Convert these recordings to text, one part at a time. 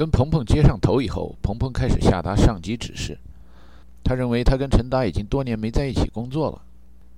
跟鹏鹏接上头以后，鹏鹏开始下达上级指示。他认为他跟陈达已经多年没在一起工作了，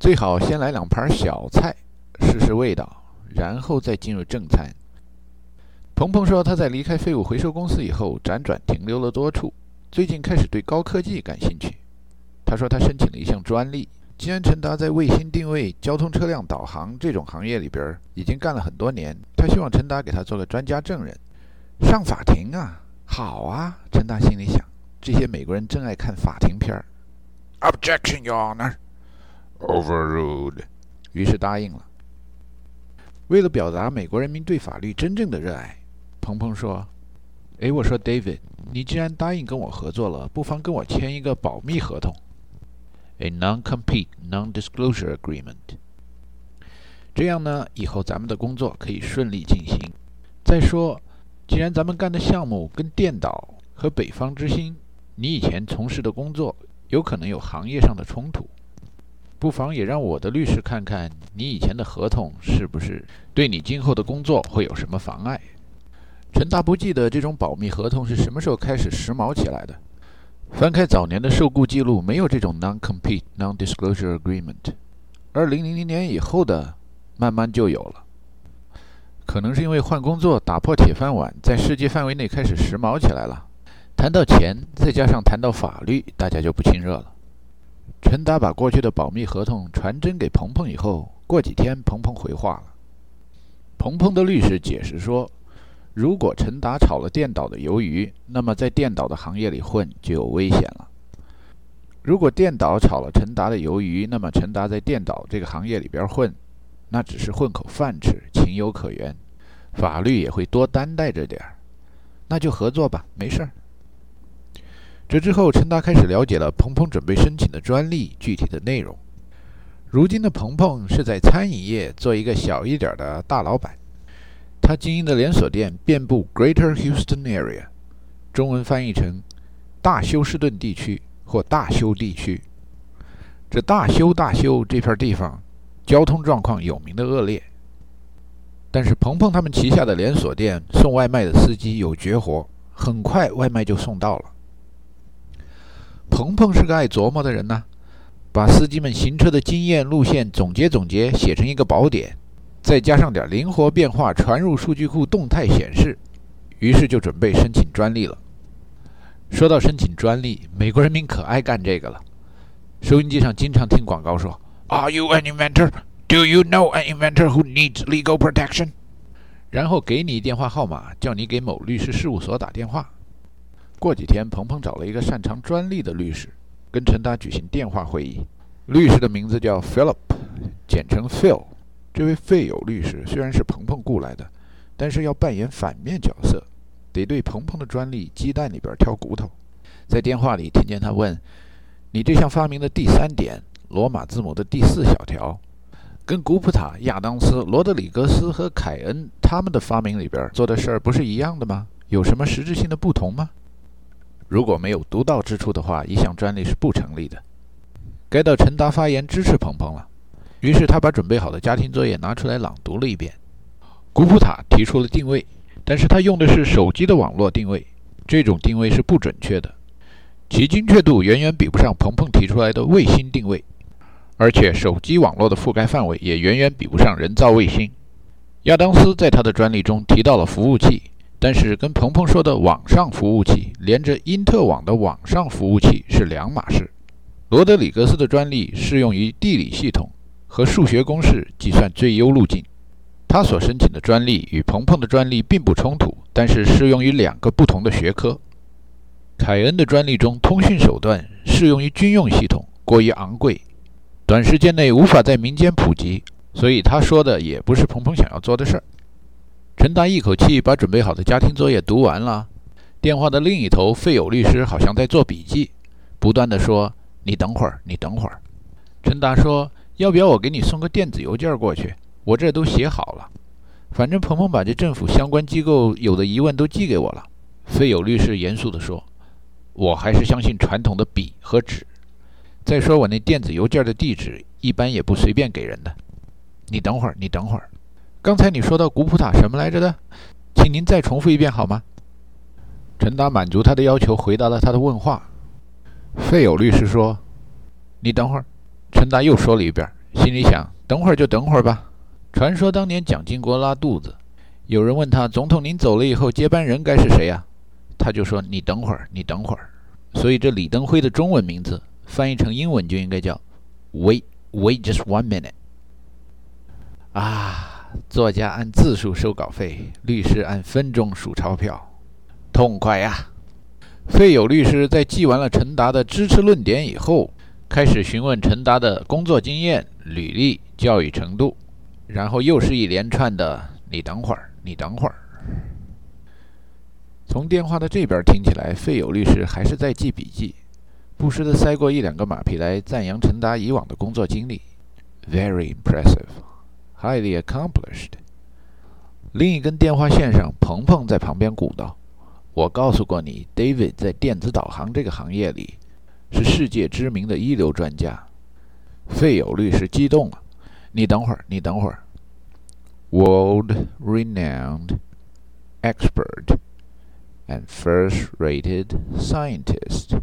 最好先来两盘小菜，试试味道，然后再进入正餐。鹏鹏说他在离开废物回收公司以后，辗转停留了多处，最近开始对高科技感兴趣。他说他申请了一项专利，既然陈达在卫星定位、交通车辆导航这种行业里边已经干了很多年，他希望陈达给他做个专家证人。上法庭啊，好啊！陈达心里想，这些美国人真爱看法庭片儿。Objection, Your Honor. Overruled. 于是答应了。为了表达美国人民对法律真正的热爱，鹏鹏说：“哎，我说 David，你既然答应跟我合作了，不妨跟我签一个保密合同，a non-compete non-disclosure agreement。这样呢，以后咱们的工作可以顺利进行。再说。”既然咱们干的项目跟电导和北方之星，你以前从事的工作有可能有行业上的冲突，不妨也让我的律师看看你以前的合同是不是对你今后的工作会有什么妨碍。陈达不记得这种保密合同是什么时候开始时髦起来的，翻开早年的受雇记录，没有这种 non-compete non-disclosure agreement，二零零零年以后的慢慢就有了。可能是因为换工作打破铁饭碗，在世界范围内开始时髦起来了。谈到钱，再加上谈到法律，大家就不亲热了。陈达把过去的保密合同传真给鹏鹏以后，过几天鹏鹏回话了。鹏鹏的律师解释说，如果陈达炒了电导的鱿鱼，那么在电导的行业里混就有危险了。如果电导炒了陈达的鱿鱼，那么陈达在电导这个行业里边混。那只是混口饭吃，情有可原，法律也会多担待着点儿，那就合作吧，没事儿。这之后，陈达开始了解了鹏鹏准备申请的专利具体的内容。如今的鹏鹏是在餐饮业做一个小一点的大老板，他经营的连锁店遍布 Greater Houston Area，中文翻译成大休斯顿地区或大休地区。这大休大休这片地方。交通状况有名的恶劣，但是鹏鹏他们旗下的连锁店送外卖的司机有绝活，很快外卖就送到了。鹏鹏是个爱琢磨的人呐，把司机们行车的经验路线总结总结，写成一个宝典，再加上点灵活变化，传入数据库动态显示，于是就准备申请专利了。说到申请专利，美国人民可爱干这个了，收音机上经常听广告说。Are you an inventor? Do you know an inventor who needs legal protection? 然后给你电话号码，叫你给某律师事务所打电话。过几天，鹏鹏找了一个擅长专利的律师，跟陈达举行电话会议。律师的名字叫 Philip，简称 Phil。这位费友律师虽然是鹏鹏雇来的，但是要扮演反面角色，得对鹏鹏的专利鸡蛋里边挑骨头。在电话里听见他问：“你这项发明的第三点？”罗马字母的第四小条，跟古普塔、亚当斯、罗德里格斯和凯恩他们的发明里边做的事儿不是一样的吗？有什么实质性的不同吗？如果没有独到之处的话，一项专利是不成立的。该到陈达发言支持鹏鹏了，于是他把准备好的家庭作业拿出来朗读了一遍。古普塔提出了定位，但是他用的是手机的网络定位，这种定位是不准确的，其精确度远远比不上鹏鹏提出来的卫星定位。而且，手机网络的覆盖范围也远远比不上人造卫星。亚当斯在他的专利中提到了服务器，但是跟鹏鹏说的网上服务器连着因特网的网上服务器是两码事。罗德里格斯的专利适用于地理系统和数学公式计算最优路径，他所申请的专利与鹏鹏的专利并不冲突，但是适用于两个不同的学科。凯恩的专利中，通讯手段适用于军用系统，过于昂贵。短时间内无法在民间普及，所以他说的也不是鹏鹏想要做的事儿。陈达一口气把准备好的家庭作业读完了。电话的另一头，费友律师好像在做笔记，不断的说：“你等会儿，你等会儿。”陈达说：“要不要我给你送个电子邮件过去？我这都写好了。反正鹏鹏把这政府相关机构有的疑问都寄给我了。”费友律师严肃地说：“我还是相信传统的笔和纸。”再说我那电子邮件的地址一般也不随便给人的。你等会儿，你等会儿。刚才你说到古普塔什么来着的？请您再重复一遍好吗？陈达满足他的要求，回答了他的问话。费友律师说：“你等会儿。”陈达又说了一遍，心里想：“等会儿就等会儿吧。”传说当年蒋经国拉肚子，有人问他：“总统您走了以后，接班人该是谁呀？”他就说：“你等会儿，你等会儿。”所以这李登辉的中文名字翻译成英文就应该叫 “Wait, wait just one minute。”啊，作家按字数收稿费，律师按分钟数钞票。痛快呀！费友律师在记完了陈达的支持论点以后，开始询问陈达的工作经验、履历、教育程度，然后又是一连串的“你等会儿，你等会儿”。从电话的这边听起来，费友律师还是在记笔记，不时地塞过一两个马屁来赞扬陈达以往的工作经历：“Very impressive, highly accomplished。”另一根电话线上，鹏鹏在旁边鼓捣。我告诉过你，David 在电子导航这个行业里是世界知名的一流专家。费友律师激动了，你等会儿，你等会儿。World-renowned expert and first-rated scientist。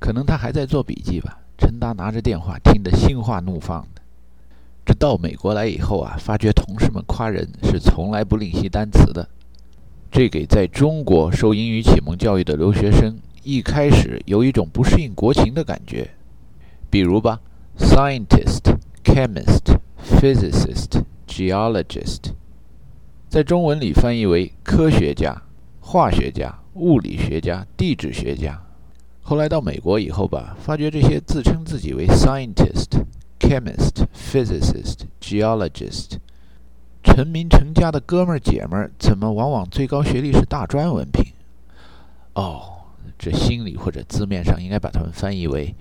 可能他还在做笔记吧。陈达拿着电话，听得心花怒放的。这到美国来以后啊，发觉同事们夸人是从来不吝惜单词的。这给在中国受英语启蒙教育的留学生一开始有一种不适应国情的感觉。比如吧，scientist、chemist、physicist、geologist，在中文里翻译为科学家、化学家、物理学家、地质学家。后来到美国以后吧，发觉这些自称自己为 scientist、chemist、physicist、geologist。成名成家的哥们儿姐们儿，怎么往往最高学历是大专文凭？哦，这心理或者字面上应该把他们翻译为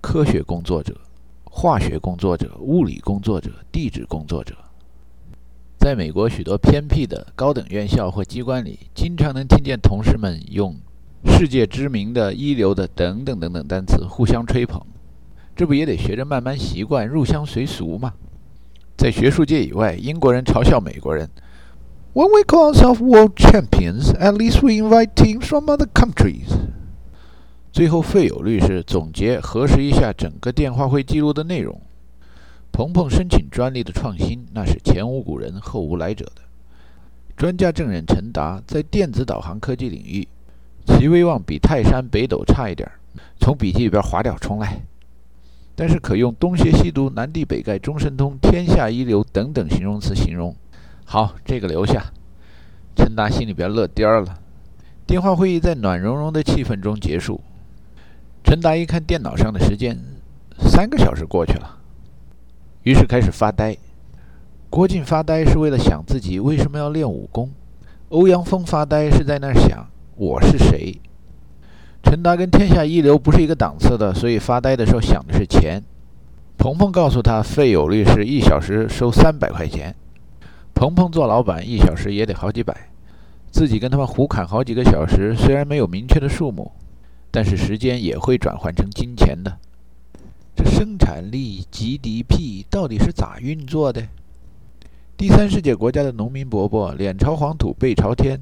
科学工作者、化学工作者、物理工作者、地质工作者。在美国许多偏僻的高等院校或机关里，经常能听见同事们用世界知名的、一流的等等等等单词互相吹捧。这不也得学着慢慢习惯，入乡随俗吗？在学术界以外，英国人嘲笑美国人：“When we call ourselves world champions, at least we invite teams from other countries。”最后，费友律师总结核实一下整个电话会记录的内容。鹏鹏申请专利的创新，那是前无古人后无来者的。专家证人陈达在电子导航科技领域，其威望比泰山北斗差一点。从笔记里边划掉，重来。但是可用东邪西毒、南帝北丐、中神通、天下一流等等形容词形容。好，这个留下。陈达心里边乐颠儿了。电话会议在暖融融的气氛中结束。陈达一看电脑上的时间，三个小时过去了，于是开始发呆。郭靖发呆是为了想自己为什么要练武功。欧阳锋发呆是在那儿想我是谁。陈达跟天下一流不是一个档次的，所以发呆的时候想的是钱。鹏鹏告诉他，费友律师一小时收三百块钱。鹏鹏做老板，一小时也得好几百。自己跟他们胡侃好几个小时，虽然没有明确的数目，但是时间也会转换成金钱的。这生产力 GDP 到底是咋运作的？第三世界国家的农民伯伯脸朝黄土背朝天，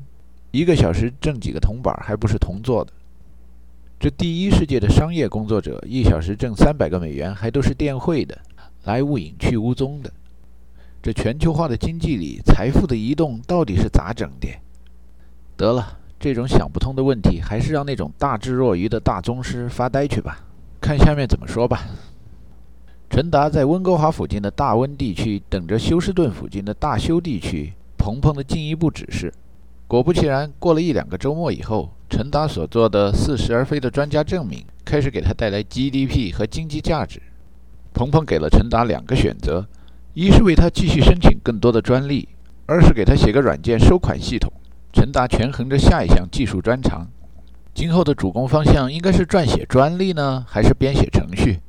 一个小时挣几个铜板，还不是铜做的。这第一世界的商业工作者一小时挣三百个美元，还都是电汇的，来无影去无踪的。这全球化的经济里，财富的移动到底是咋整的？得了，这种想不通的问题，还是让那种大智若愚的大宗师发呆去吧。看下面怎么说吧。陈达在温哥华附近的大温地区等着休斯顿附近的大休地区鹏鹏的进一步指示。果不其然，过了一两个周末以后。陈达所做的似是而非的专家证明，开始给他带来 GDP 和经济价值。鹏鹏给了陈达两个选择：一是为他继续申请更多的专利；二是给他写个软件收款系统。陈达权衡着下一项技术专长，今后的主攻方向应该是撰写专利呢，还是编写程序？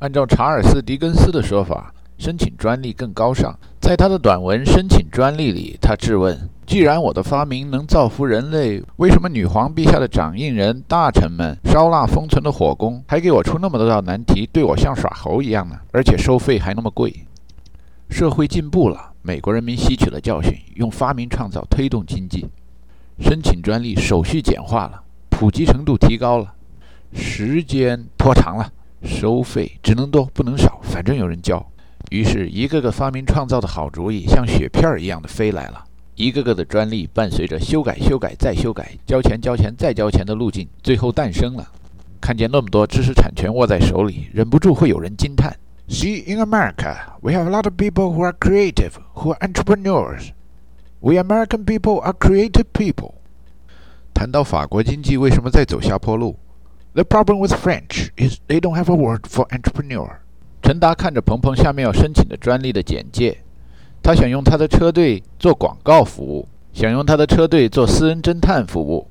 按照查尔斯·狄更斯的说法，申请专利更高尚。在他的短文《申请专利》里，他质问。既然我的发明能造福人类，为什么女皇陛下的掌印人、大臣们烧腊封存的火攻，还给我出那么多道难题，对我像耍猴一样呢？而且收费还那么贵。社会进步了，美国人民吸取了教训，用发明创造推动经济。申请专利手续简化了，普及程度提高了，时间拖长了，收费只能多不能少，反正有人交。于是，一个个发明创造的好主意像雪片儿一样的飞来了，一个个的专利伴随着修改、修改再修改、交钱、交钱再交钱的路径，最后诞生了。看见那么多知识产权握在手里，忍不住会有人惊叹：See, in America, we have a lot of people who are creative, who are entrepreneurs. We American people are creative people. 谈到法国经济为什么在走下坡路，The problem with French is they don't have a word for entrepreneur. 陈达看着鹏鹏下面要申请的专利的简介，他想用他的车队做广告服务，想用他的车队做私人侦探服务。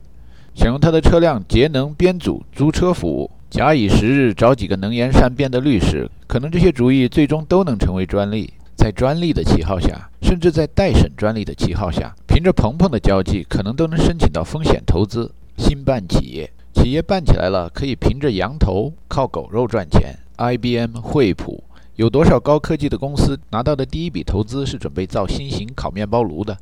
想用他的车辆节能编组租车服务，假以时日找几个能言善辩的律师，可能这些主意最终都能成为专利。在专利的旗号下，甚至在待审专利的旗号下，凭着鹏鹏的交际，可能都能申请到风险投资。新办企业，企业办起来了，可以凭着羊头靠狗肉赚钱。IBM、惠普，有多少高科技的公司拿到的第一笔投资是准备造新型烤面包炉的？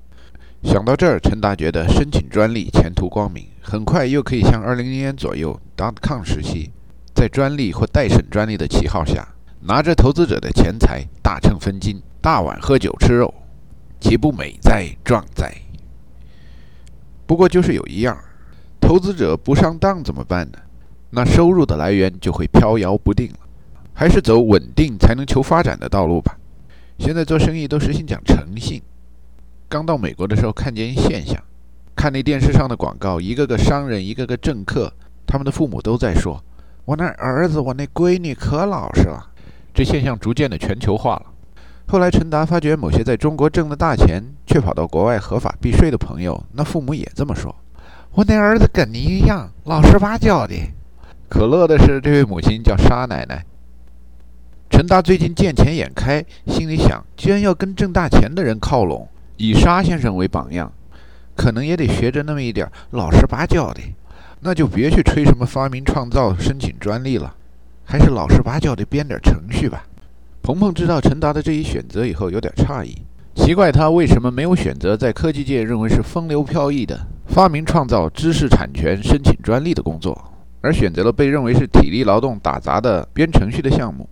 想到这儿，陈达觉得申请专利前途光明，很快又可以像2000年左右 dot com 时期，在专利或待审专利的旗号下，拿着投资者的钱财大秤分金，大碗喝酒吃肉，岂不美哉壮哉？不过就是有一样，投资者不上当怎么办呢？那收入的来源就会飘摇不定了。还是走稳定才能求发展的道路吧。现在做生意都实行讲诚信。刚到美国的时候，看见一现象，看那电视上的广告，一个个商人，一个个政客，他们的父母都在说：“我那儿子，我那闺女可老实了。”这现象逐渐的全球化了。后来陈达发觉，某些在中国挣的大钱，却跑到国外合法避税的朋友，那父母也这么说：“我那儿子跟你一样，老实巴交的。”可乐的是，这位母亲叫沙奶奶。陈达最近见钱眼开，心里想：既然要跟挣大钱的人靠拢。以沙先生为榜样，可能也得学着那么一点老实巴交的，那就别去吹什么发明创造、申请专利了，还是老实巴交的编点程序吧。鹏鹏知道陈达的这一选择以后，有点诧异，奇怪他为什么没有选择在科技界认为是风流飘逸的发明创造、知识产权申请专利的工作，而选择了被认为是体力劳动打杂的编程序的项目。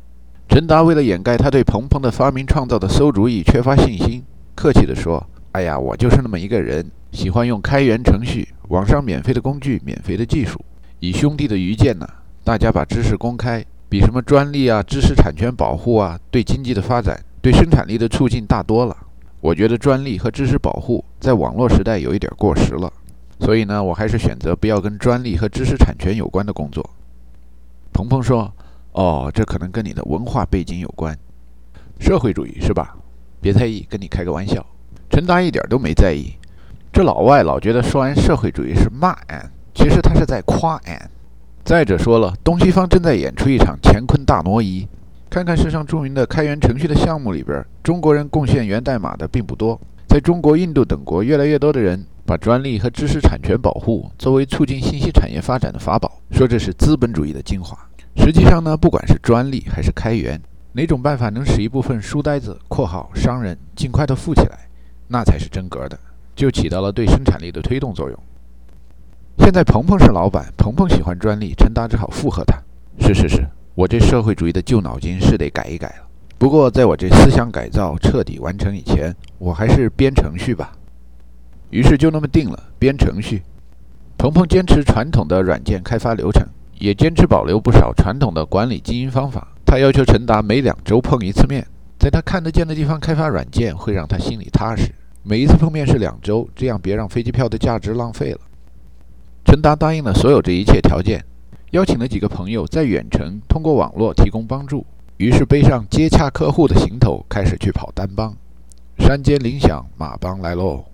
陈达为了掩盖他对鹏鹏的发明创造的馊主意缺乏信心。客气地说：“哎呀，我就是那么一个人，喜欢用开源程序，网上免费的工具，免费的技术。以兄弟的愚见呢，大家把知识公开，比什么专利啊、知识产权保护啊，对经济的发展、对生产力的促进大多了。我觉得专利和知识保护在网络时代有一点过时了，所以呢，我还是选择不要跟专利和知识产权有关的工作。”鹏鹏说：“哦，这可能跟你的文化背景有关，社会主义是吧？”别在意，跟你开个玩笑。陈达一点都没在意。这老外老觉得说完社会主义是骂俺，其实他是在夸俺。再者说了，东西方正在演出一场乾坤大挪移。看看世上著名的开源程序的项目里边，中国人贡献源代码的并不多。在中国、印度等国，越来越多的人把专利和知识产权保护作为促进信息产业发展的法宝，说这是资本主义的精华。实际上呢，不管是专利还是开源。哪种办法能使一部分书呆子（括号商人）尽快的富起来，那才是真格的，就起到了对生产力的推动作用。现在鹏鹏是老板，鹏鹏喜欢专利，陈达只好附和他：“是是是，我这社会主义的旧脑筋是得改一改了。不过在我这思想改造彻底完成以前，我还是编程序吧。”于是就那么定了，编程序。鹏鹏坚持传统的软件开发流程，也坚持保留不少传统的管理经营方法。他要求陈达每两周碰一次面，在他看得见的地方开发软件，会让他心里踏实。每一次碰面是两周，这样别让飞机票的价值浪费了。陈达答应了所有这一切条件，邀请了几个朋友在远程通过网络提供帮助。于是背上接洽客户的行头，开始去跑单帮。山间铃响，马帮来喽。